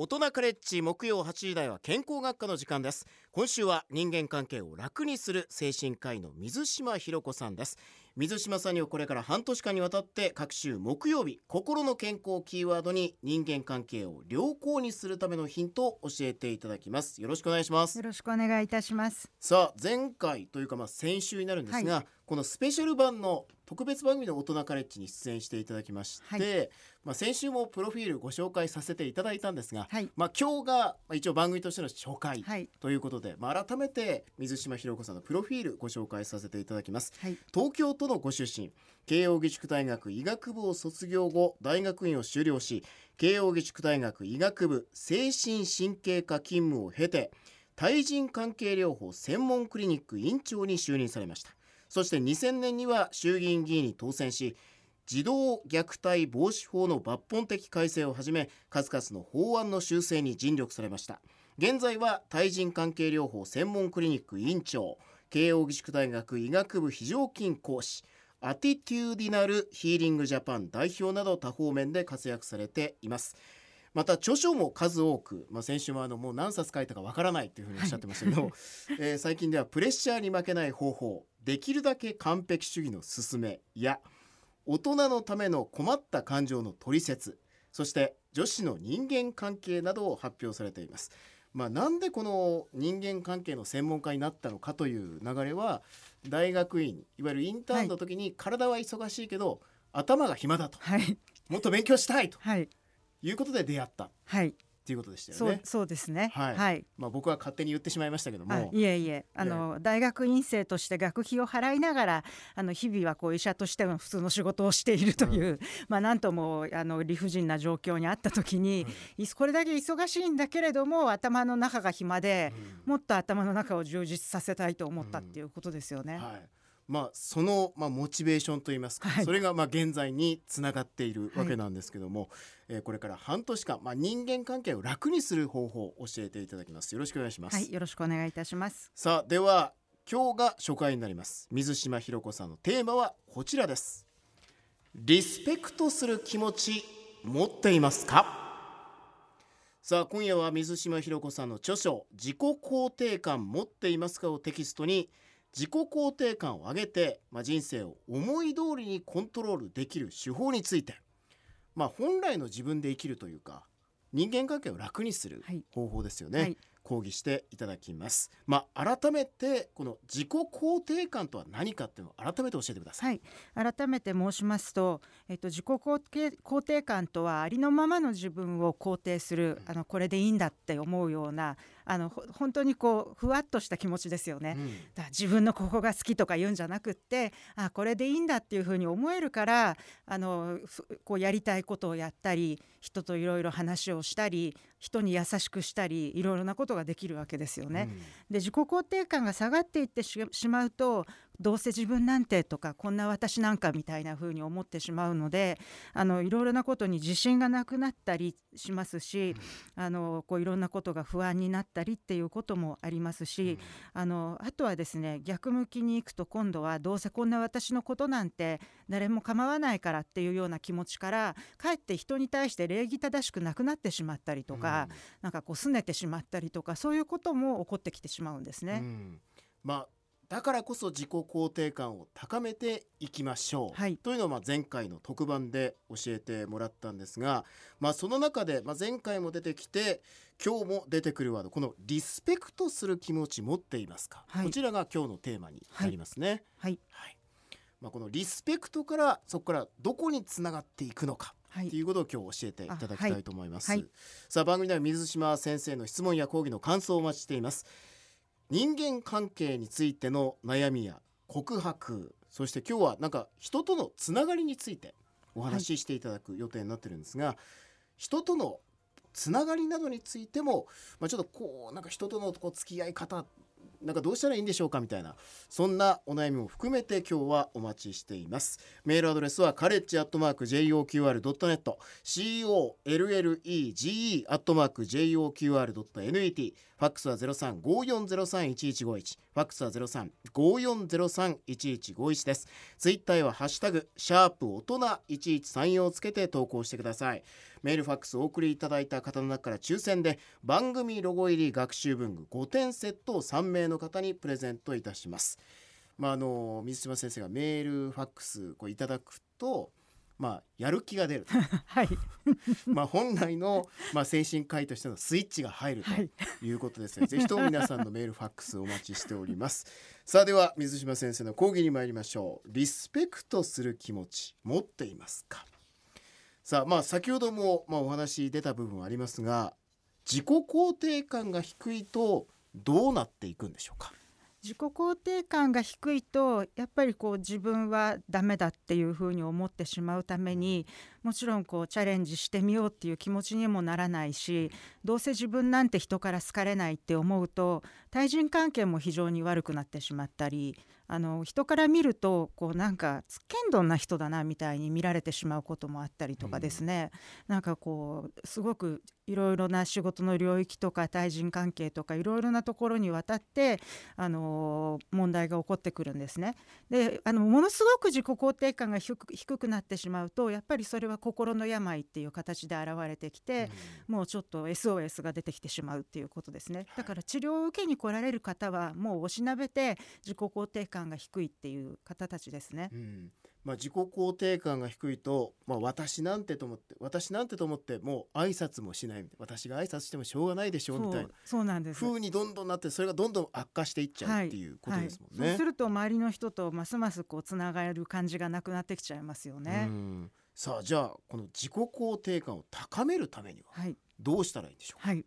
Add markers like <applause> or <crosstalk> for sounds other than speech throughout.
大人カレッジ木曜8時台は健康学科の時間です。今週は人間関係を楽にする精神科医の水島ひろ子さんです。水島さんにはこれから半年間にわたって各週木曜日心の健康キーワードに人間関係を良好にするためのヒントを教えていただきます。よろしくお願いします。よろしくお願いいたします。さあ前回というかまあ先週になるんですが、はい。このスペシャル版の特別番組の大人カレッジに出演していただきまして、はい。まあ先週もプロフィールご紹介させていただいたんですが、はい。まあ今日がまあ一応番組としての初回はい。ということで、まあ改めて水島ひろ子さんのプロフィールご紹介させていただきます。はい。東京都のご出身慶應義塾大学医学部を卒業後大学院を修了し慶應義塾大学医学部精神神経科勤務を経て対人関係療法専門クリニック院長に就任されましたそして2000年には衆議院議員に当選し児童虐待防止法の抜本的改正をはじめ数々の法案の修正に尽力されました。現在は対人関係療法専門クリニック院長慶應義塾大学医学部非常勤講師アティテューディナルヒーリングジャパン代表など多方面で活躍されています。また著書も数多く、まあ、先週もあのもう何冊書いたかわからないというふうにおっしゃってましたけど、<laughs> えー最近ではプレッシャーに負けない方法できるだけ完璧主義の勧めや大人のための困った感情の取説そして女子の人間関係などを発表されています。まあ、なんでこの人間関係の専門家になったのかという流れは大学院いわゆるインターンの時に体は忙しいけど、頭が暇だと。はい。もっと勉強したいと。はい。いうことで出会った。っはいていうことでしたよね。そうですね。はい。はい。まあ、僕は勝手に言ってしまいましたけども、あい。えいえ。あの大学院生として学費を払いながらあの日々はこう医者としての普通の仕事をしているという、まあなんともあの理不尽な状況にあった時に、いこれだけ忙しいんだけれども頭の中が暇で、もっと頭の中を充実させたいと思ったっていうことですよね。はいまあ、その、まあ、モチベーションといいますか、はい。それがまあ現在につながっているわけなんですけども、えーこれから半年間、まあ、人間関係を楽にする方法を教えていただきます。よろしくお願いします、はい、よろしくお願いいたします。さあでは今日が初回になります。水島ひろ子さんのテーマはこちらです。リスペクトする気持ち持っていますか？さあ今夜は水島ひろ子さんの著書自己肯定感持っていますかをテキストに自己肯定感を上げて、まあ、人生を思い通りにコントロールできる手法について、まあ、本来の自分で生きるというか人間関係を楽にするはい。方法ですよね、はい。講義していただきます。まあ改めてこの自己肯定感とは何かっていうのを改めて教えてください。はい、改めて申しますと、えっと、自己肯定肯定感とはありのままの自分を肯定するあのこれでいいんだって思うようなあのほ本当にこうふわっとした気持ちですよね。うんだから自分のここが好きとか言うんじゃなくってあこれでいいんだっていうふうに思えるからあのふこうやりたいことをやったり人といろいろ話をしたり人に優しくしたりいろいろなことができるわけですよね。で自己肯定感が下がっていってししまうとどうせ自分なんてとかこんな私なんかみたいな風に思ってしまうのであのいろいろなことに自信がなくなったりしますし、あのこういろんなことが不安になったりっていうこともありますし、あのあとはですね逆向きに行くと今度はどうせこんな私のことなんて誰も構わないからっていうような気持ちからかえって人に対して礼儀正しくなくなってしまったりとか、なんかこう拗ねてしまったりとかそういうことも起こってきてしまうんですね。うん。まあだからこそ自己肯定感を高めていきましょう、はい。というのをまあ前回の特番で教えてもらったんですが、まあ、その中でまあ前回も出てきて今日も出てくるワードこのリスペクトする気持ち持っていますか、はい。こちらが今日のテーマになりますね。はい、はい。まあ、このリスペクトからそこからどこにつながっていくのかはい。っていうことを今日教えていただきたいと思います。あはい。はい。さあ番組では水島先生の質問や講義の感想をお待ちしています。人間関係についての悩みや告白そして今日はなんか人とのつながりについてお話ししていただく予定になってるんですが、人とのつながりなどについても、まあ、ちょっとこうなんか人とのこう付き合い方なんかどうしたらいいんでしょうかみたいなそんなお悩みも含めて今日はお待ちしています。メールアドレスはカレッジアットマーク JOQR.net COLLEGE アットマーク JOQR.net ファックスは0354031151ファックスは0354031151ですツイッターはハッシュタグシャープ大人1134をつけて投稿してくださいメールファックスお送りいただいた方の中から抽選で番組ロゴ入り学習文具5点セットを3名の方にプレゼントいたします。まああの水島先生がメールファックスこういただくと。まあ、やる気が出る <laughs> はい <laughs> まあ本来の、まあ、精神科医としてのスイッチが入るとはいいうことですね。ぜひとも皆さんのメールファックスお待ちしております。<laughs> さあでは水島先生の講義に参りましょう。リスペクトする気持ち持っていますか？さあまあ先ほどもまあお話出た部分はありますが、自己肯定感が低いとどうなっていくんでしょうか？自己肯定感が低いとやっぱりこう自分はダメだっていうふうに思ってしまうためにもちろんこうチャレンジしてみようっていう気持ちにもならないしどうせ自分なんて人から好かれないって思うと対人関係も非常に悪くなってしまったりあの人から見るとこうなんかつっけんどんな人だなみたいに見られてしまうこともあったりとかですね、なんかこうすごくいろいろな仕事の領域とか対人関係とかいろいろなところにわたってあの問題が起こってくるんですね。であのものすごく自己肯定感が低くなってしまうとやっぱりそれは心の病っていう形で現れてきて、もうちょっと SOS が出てきてしまうっていうことですね。だから治療を受けに来られる方はもうおしなべて自己肯定感が低いっていう方たちですね。うんまあ、自己肯定感が低いと、まあ、私なんてと思って私なんてと思ってもう挨拶もしないみたいな私が挨拶してもしょうがないでしょうみたいなそうなんです。風にどんどんなってそれがどんどん悪化していっちゃうっていうことですもんね。はいそうすると周りの人とますますこうつながる感じがなくなってきちゃいますよね。うんさあじゃあこの自己肯定感を高めるためにははいどうしたらいいんでしょうか？はい。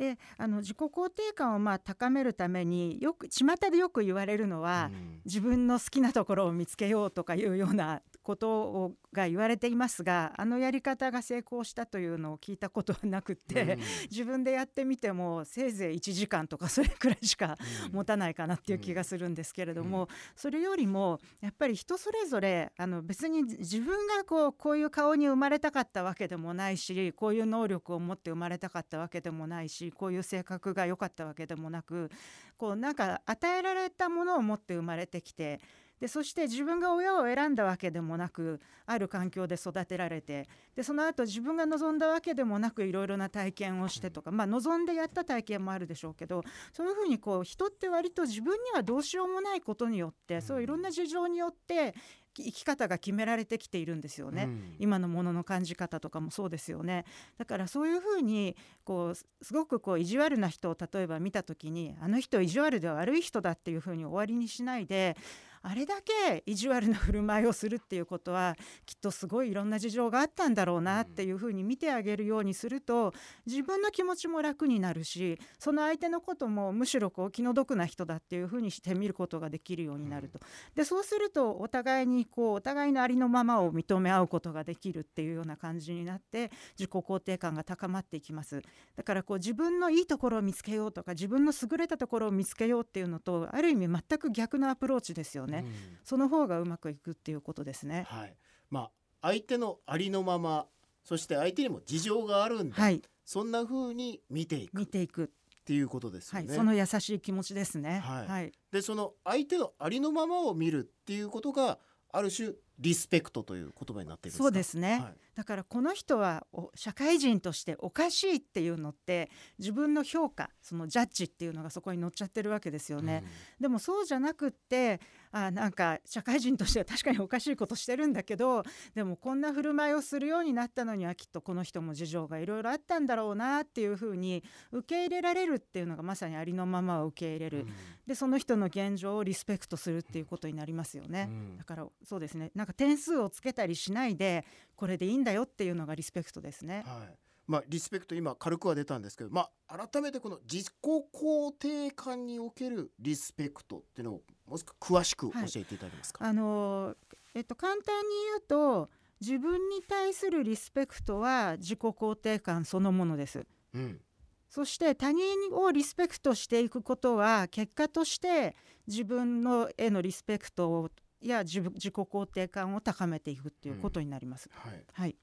であの自己肯定感をまあ高めるためによく巷でよく言われるのは、うん。自分の好きなところを見つけようとかいうようなことをが言われていますがあのやり方が成功したというのを聞いたことはなくって、<laughs> 自分でやってみてもせいぜい1時間とかそれくらいしかうん持たないかなっていう気がするんですけれども、うそれよりもやっぱり人それぞれあの別に自分がこうこういう顔に生まれたかったわけでもないしこういう能力を持って生まれたかったわけでもないしこういう性格が良かったわけでもなくこうなんか与えられたものを持って生まれてきてでそして自分が親を選んだわけでもなくある環境で育てられてでその後自分が望んだわけでもなくいろいろな体験をしてとか、まあ、望んでやった体験もあるでしょうけどそういうふうにこう人って割と自分にはどうしようもないことによってそういろんな事情によって生き方が決められてきているんですよね。うん。今のものの感じ方とかもそうですよね。だからそういうふうにこうすすごくこう意地悪な人を例えば見た時にあの人意地悪で悪い人だっていうふうに終わりにしないであれだけ意地悪な振る舞いをするっていうことはきっとすごいいろんな事情があったんだろうなっていうふうに見てあげるようにすると自分の気持ちも楽になるしその相手のこともむしろこう気の毒な人だっていうふうにして見ることができるようになると。でそうするとお互いにこうお互いのありのままを認め合うことができるっていうような感じになって自己肯定感が高まっていきます。だからこう自分のいいところを見つけようとか自分の優れたところを見つけようっていうのとある意味全く逆のアプローチですよね、うん。その方がうまくいくっていうことですね。はい。まあ相手のありのままそして相手にも事情があるんだ、はい。そんな風に見ていく。っ見ていく、ていうことですよね。はい、その優しい気持ちですね。はい。はい、でその相手のありのままを見るっていうことがある種リスペクトという言葉になっているんですか？そうですね、はい。だからこの人はお社会人としておかしいっていうのって自分の評価そのジャッジっていうのがそこに乗っちゃってるわけですよね。でもそうじゃなくってあなんか社会人としては確かにおかしいことしてるんだけどでもこんな振る舞いをするようになったのにはきっとこの人も事情がいろいろあったんだろうなっていうふうに受け入れられるっていうのがまさにありのままを受け入れる、うん。でその人の現状をリスペクトするっていうことになりますよね。うん。だからそうですね。なんか点数をつけたりしないでこれでいいんだよっていうのがリスペクトですね。はいまあ、リスペクト今軽くは出たんですけど、まあ、改めてこの自己肯定感におけるリスペクトっていうのをもう少し詳しく教えていただけますか？あのえっと簡単に言うと自分に対するリスペクトは自己肯定感そのものです。うんそして他人をリスペクトしていくことは結果として自分のへのリスペクトをや自分自己肯定感を高めていくっていうことになります。はい、はい、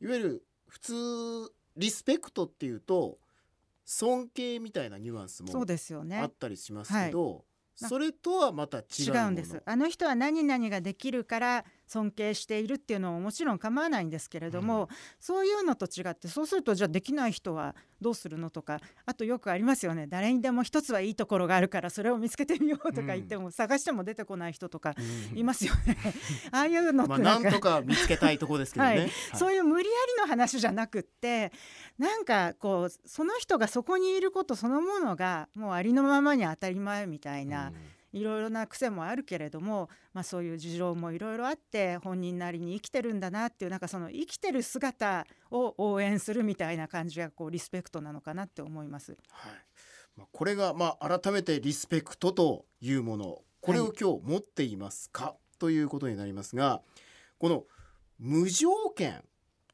いわゆる普通リスペクトっていうと尊敬みたいなニュアンスもそうですよあねっ。たりしますけど、なそれとはまた違うもの？違うんです。あの人は何々ができるから尊敬しているっていうのももちろん構わないんですけれども、うん、そういうのと違ってそうするとじゃあできない人はどうするのとかあとよくありますよね。誰にでも一つはいいところがあるからそれを見つけてみようとか言っても、うん、探しても出てこない人とかいますよね。<laughs> ああいうのってなんとか見つけたいとこですけどね、はい、そういう無理やりの話じゃなくってなんかこうその人がそこにいることそのものがもうありのままに当たり前みたいな。うんいろいろな癖もあるけれども、まあ、そういう事情もいろいろあって本人なりに生きてるんだなっていうなんかその生きてる姿を応援するみたいな感じがこうリスペクトなのかなって思います。はい。まあ、これがまあ改めてリスペクトというものこれを今日持っていますか、はい、ということになりますがこの無条件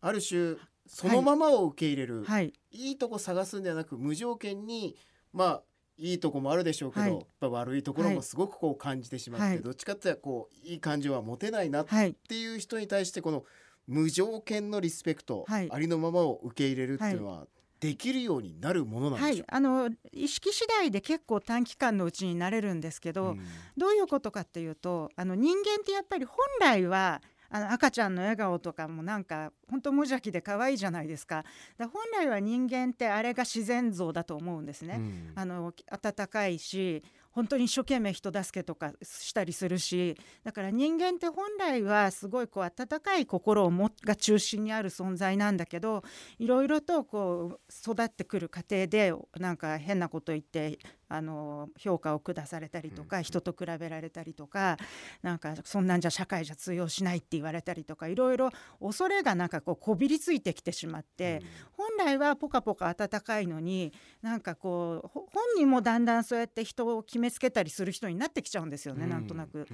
ある種そのままを受け入れる、はい、いいとこ探すんではなく無条件にまあいいとこもあるでしょうけど、はい、やっぱ悪いところもすごくこう感じてしまって、はい、どっちかっていうとこういい感情は持てないなっていう人に対してこの無条件のリスペクト、はい、ありのままを受け入れるっていうのは、できるようになるものなんでしょう、あの意識次第で結構短期間のうちになれるんですけど、うん、どういうことかっていうとあの人間ってやっぱり本来はあの赤ちゃんの笑顔とかもなんか本当無邪気で可愛いじゃないですか。だ本来は人間ってあれが自然像だと思うんですね、うん、あの温かいし本当に一生懸命人助けとかしたりするしだから人間って本来はすごいこう温かい心をもが中心にある存在なんだけどいろいろとこう育ってくる過程でなんか変なこと言ってあの評価を下されたりとか、人と比べられたりとかなんかそんなんじゃ社会じゃ通用しないって言われたりとかいろいろ恐れがなんかこうこびりついてきてしまって、本来はポカポカ温かいのになんかこう本人もだんだんそうやって人を決めつけたりする人になってきちゃうんですよね、なんとなく。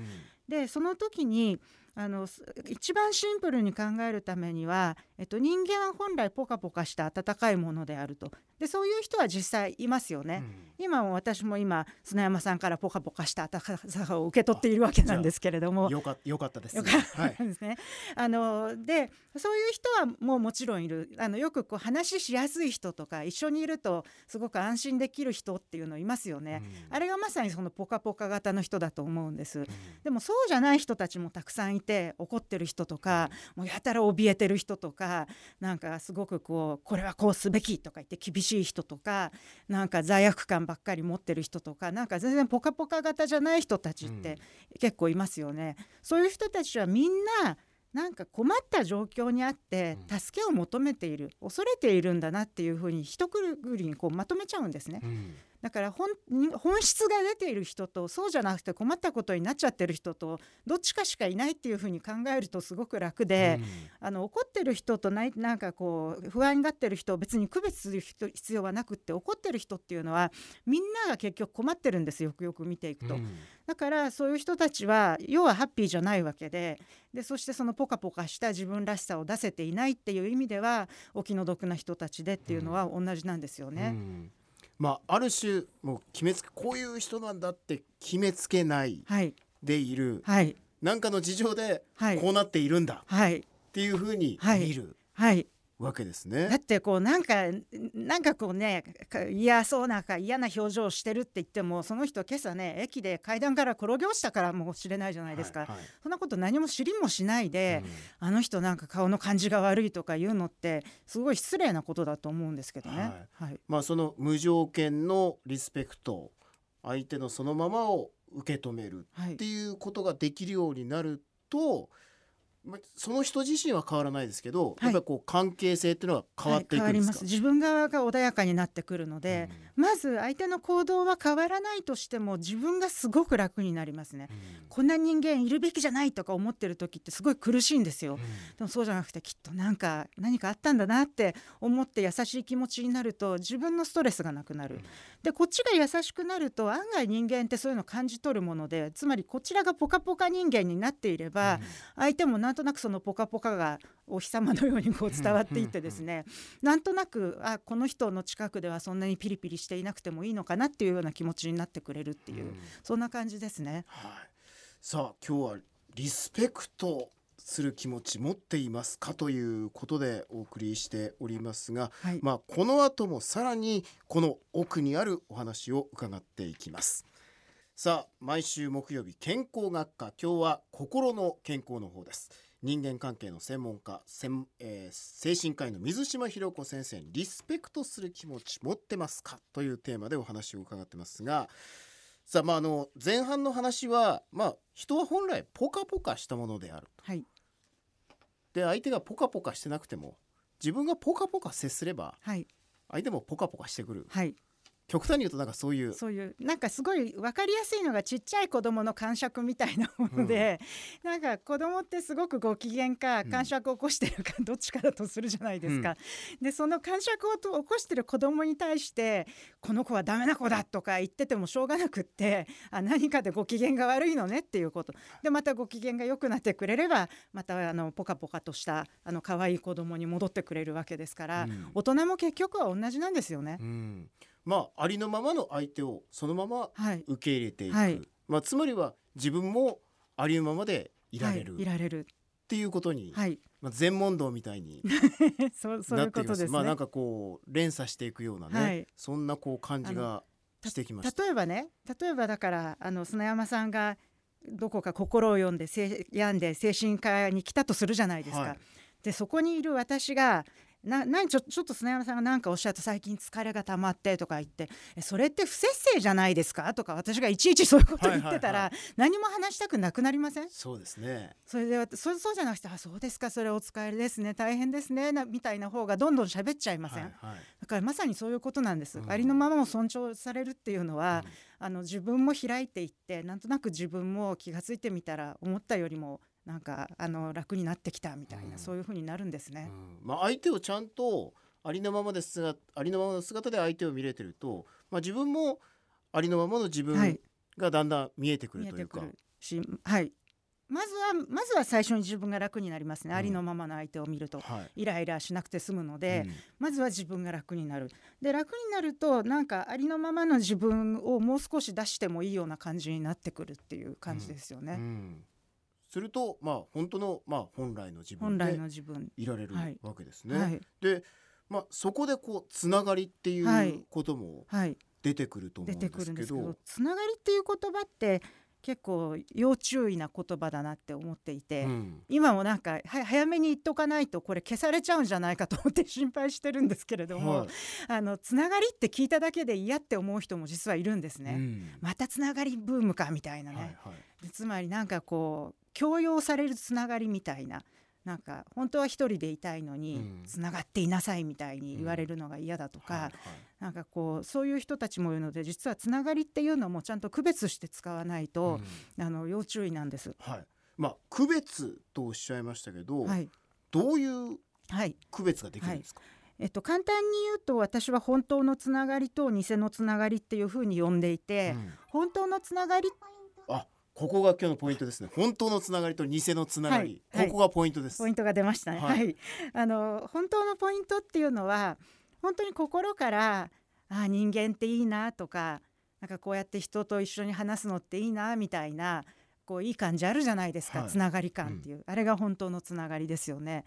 でその時にあの一番シンプルに考えるためには、えっと、人間は本来ポカポカした温かいものであると。でそういう人は実際いますよね、うん、今も私も今砂山さんからポカポカした温かさを受け取っているわけなんですけれども。よかよかったです、ね、よかったですね、はい、あのでそういう人はもうもちろんいる。あのよくこう話しやすい人とか一緒にいるとすごく安心できる人っていうのいますよね、うん、あれがまさにそのポカポカ型の人だと思うんです、うん、でもそうじゃない人たちもたくさんいて怒ってる人とかもうやたら怯えてる人とかなんかすごくこうこれはこうすべきとか言って厳しい人とかなんか罪悪感ばっかり持ってる人とかなんか全然ポカポカ型じゃない人たちって結構いますよね。そういう人たちはみんななんか困った状況にあって助けを求めている恐れているんだなっていうふうに一くぐりにこうまとめちゃうんですね。うんだから本本質が出ている人とそうじゃなくて困ったことになっちゃってる人とどっちかしかいないっていうふうに考えるとすごく楽で、うん、あの怒ってる人とないなんかこう不安になってる人を別に区別する必要はなくって怒ってる人っていうのはみんなが結局困ってるんですよ。くよく見ていくと。うん、だからそういう人たちは要はハッピーじゃないわけででそしてそのポカポカした自分らしさを出せていないっていう意味ではお気の毒な人たちでっていうのは同じなんですよね。うんまあ、ある種もう決めつけこういう人なんだって決めつけないでいる、はい、なんかの事情でこうなっているんだ、はい、っていうふうに見る、はい、わけですね。だってこうなんかなんかこうね嫌そうなか嫌な表情をしてるって言ってもその人今朝ね駅で階段から転げ落ちたからもしれないじゃないですか、はいはい、そんなこと何も知りもしないで、うん、あの人なんか顔の感じが悪いとか言うのってすごい失礼なことだと思うんですけどね。はい、はい、まあその無条件のリスペクト相手のそのままを受け止めるっていうことができるようになると、その人自身は変わらないですけど、はい、やっぱりこう関係性っていうのは変わっていくんですか、はい、自分側が穏やかになってくるので、うん、まず相手の行動は変わらないとしても自分がすごく楽になりますね、うん、こんな人間いるべきじゃないとか思ってる時ってすごい苦しいんですよ、うん、でもそうじゃなくてきっとなんか何かあったんだなって思って優しい気持ちになると自分のストレスがなくなる、でこっちが優しくなると案外人間ってそういうのを感じ取るものでつまりこちらがポカポカ人間になっていれば、相手もなんとなくそのポカポカがお日様のようにこう伝わっていってですね。なんとなくあこの人の近くではそんなにピリピリしていなくてもいいのかなっていうような気持ちになってくれるっていう、そんな感じですね。はい、さあ今日はリスペクトする気持ち持っていますかということでお送りしておりますが、はい、まあこの後もさらにこの奥にあるお話を伺っていきます。さあ毎週木曜日健康学科。今日は心の健康の方です。人間関係の専門家専、えー精神科医の水島博子先生にリスペクトする気持ち持ってますか？というテーマでお話を伺ってますがさあまああの前半の話はまあ人は本来ポカポカしたものであるはい。で相手がポカポカしてなくても自分がポカポカ接すればはい。相手もポカポカしてくる。はい極端に言うとなんかそういう。そういうなんかすごい分かりやすいのがちっちゃい子供の感触みたいなもので、なんか子供ってすごくご機嫌かうん。感触を起こしてるかどっちかだとするじゃないですか。でその感触をと起こしてる子供に対してこの子はダメな子だとか言っててもしょうがなくってあ何かでご機嫌が悪いのねっていうこと。でまたご機嫌が良くなってくれればまたあのポカポカとしたあの可愛い子供に戻ってくれるわけですから、うん。大人も結局は同じなんですよね。うん、まあありのままの相手をそのままはい、受け入れていく、はい。まあ、つまりは自分もありのままでいられる。はい、いっられる。ていうことに、はい。まあ、全問答みたいに <laughs> ないってきます。ね。まあなんかこう連鎖していくようなね、はい。そんなこう感じがしてきました。例えばね例えばだからあの砂山さんがどこか心を読んでせ病んで精神科に来たとするじゃないですか。はい。でそこにいる私がな何ちょちょっと砂山さんが何かおっしゃって最近疲れが溜まってとか言ってえそれって不摂生じゃないですか？とか私がいちいちそういうこと言ってたら、はい何も話したくなくなりません？そうですね。それでそうそうじゃなくてあそうですかそれお疲れですね大変ですねなみたいな方がどんどん喋っちゃいません、はいはい。だからまさにそういうことなんです、うん。ありのままも尊重されるっていうのは、うん。あの自分も開いていってなんとなく自分も気が付いてみたら思ったよりもなんかあの楽になってきたみたいな、うん。そういう風になるんですね。うん。まあ、相手をちゃんとありのままで姿ありのままの姿で相手を見れてると、まあ、自分もありのままの自分はい。がだんだん見えてくるというか。てくるし、はい、まずはまずは最初に自分が楽になりますね、うん。ありのままの相手を見ると。はい。イライラしなくて済むので、うん。まずは自分が楽になる。で楽になるとなんかありのままの自分をもう少し出してもいいような感じになってくるっていう感じですよね、うんするとまあ本当のまあ本来の自分でいられるはい。わけですね。はい。で、まあ、そこでこうつながりっていはい。うこともはい、出てくると思うんですけど、るんですけどつながりっていう言葉って結構要注意な言葉だなって思っていて、うん。今もなんかは早めに言っとかないとこれ消されちゃうんじゃないかと思って心配してるんですけれども、はい。あのつながりって聞いただけで嫌って思う人も実はいるんですね。うん。またつながりブームかみたいなね、はいはい。でつまりなんかこう強要されるつながりみたいななんか本当は一人でいたいのにうん。つながっていなさいみたいに言われるのが嫌だとか、はいはい。なんかこうそういう人たちもいるので実はつながりっていうのもちゃんと区別して使わないと、あの要注意なんです。はい。まあ区別とおっしゃいましたけど、はい、どういうはい区別ができるんですか、えっと、簡単に言うと私は本当のつながりと偽のつながりっていうふうに呼んでいて、うん。本当のつながりあここが今日のポイントですね。本当のつながりと偽のつながり、はいはい。ここがポイントです、ポイントが出ましたね。ははい。い、あの本当のポイントっていうのは本当に心からあ人間っていいなとかなんかこうやって人と一緒に話すのっていいなみたいなこういい感じあるじゃないですか、はい。つながり感っていう、あれが本当のつながりですよね。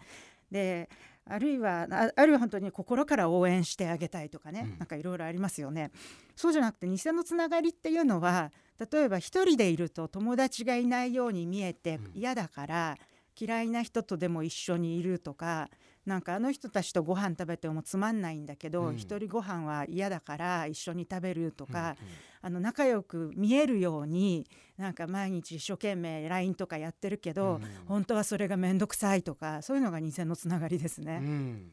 であるいはああるいは本当に心から応援してあげたいとかね、うん。なんかいろいろありますよね。そうじゃなくて偽のつながりっていうのは例えば一人でいると友達がいないように見えてうん。嫌だから、嫌いな人とでも一緒にいるとかなんかあの人たちとご飯食べてもつまんないんだけど、うん。一人ご飯は嫌だから一緒に食べるとうんか、あの仲良く見えるようになんか毎日一生懸命 LINE とかやってるけど、うん。本当はそれが面倒くさいとかそういうのが偽のつながりですうね。ん。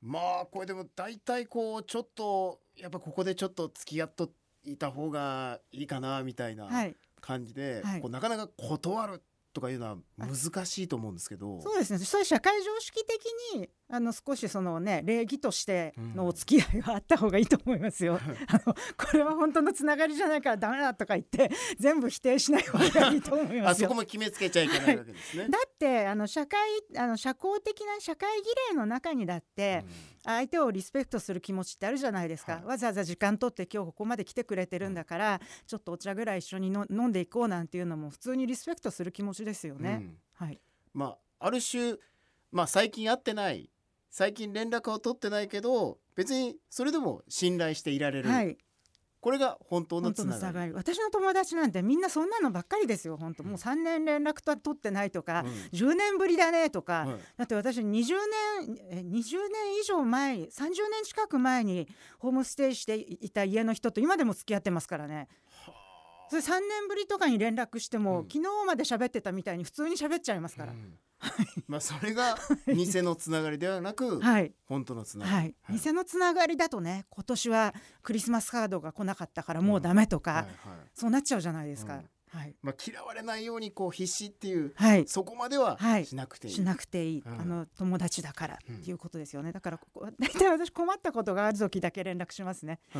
まあこれでも大体こうちょっとやっぱここでちょっと付き合っといた方がいいかなみたいなはい、感じで、はい。こうなかなか断るとかいうのは難しいと思うんですけど、そうですね。それ社会常識的にあの少しそのね礼儀としてのお付き合いはあった方がいいと思いますよ。あのこれは本当のつながりじゃないからダメだとか言って全部否定しない方がいいと思いますよあそこ。も決めつけちゃいけないわけですね。<laughs> だってあの社会あの社交的な社会儀礼の中にだって、相手をリスペクトする気持ちってあるじゃないですか、はいわざわざ時間取って今日ここまで来てくれてるんだから、ちょっとお茶ぐらい一緒にの飲んでいこうなんていうのも普通にリスペクトする気持ちですよね。うんうんはい、まあある種まあ最近会ってない最近連絡を取ってないけど別にそれでも信頼していられる。はい、これが本当のつながり。私の友達なんてみんなそんなのばっかりですよ本当。もう3年連絡と取ってないとか、10年ぶりだねとか、だって私20年え20年以上前30年近く前にホームステイしていた家の人と今でも付き合ってますからね。それ3年ぶりとかに連絡しても、うん。昨日まで喋ってたみたいに普通に喋っちゃいますから、うん <laughs> まあそれが偽のつながりではなくはい。本当のつながり、はい、偽のつながりだとね今年はクリスマスカードが来なかったからもうダメとか、はいはい。そうなっちゃうじゃないですか、うんはい、まあ、嫌われないようにこう必死っていうはい、そこまでははい。しなくていい、しなくていい、うん。あの友達だからうん。っていうことですよね、だからここ大体私困ったことがある時だけ連絡しますね。<laughs>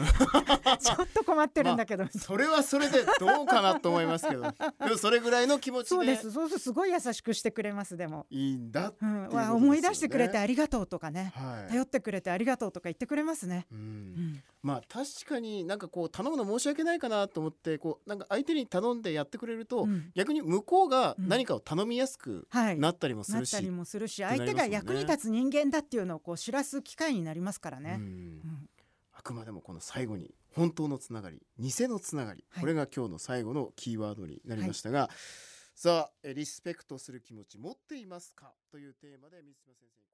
ちょっと困ってるんだけど、<laughs> それはそれでどうかなと思いますけど。でもそれぐらいの気持ちそうでです。そうするとすごい優しくしてくれますでも、いいんだ、うんっていうことですよね。わ思い出してくれてありがとうとかね。はい。頼ってくれてありがとうとか言ってくれますね、う、うんん、まあ確かになんかこう頼むの申し訳ないかなと思ってこうなんか相手に頼んでやってくれると、うん。逆に向こうが何かを頼みやすくはい。なったりもするし、なったりもするし相手が役に立つ人間だっていうのをこう知らす機会になりますからうね。んうん。あくまでもこの最後に本当のつながり偽のつながり、はい。これが今日の最後のキーワードになりましたが、さあえリスペクトする気持ち持っていますか？というテーマで水島先生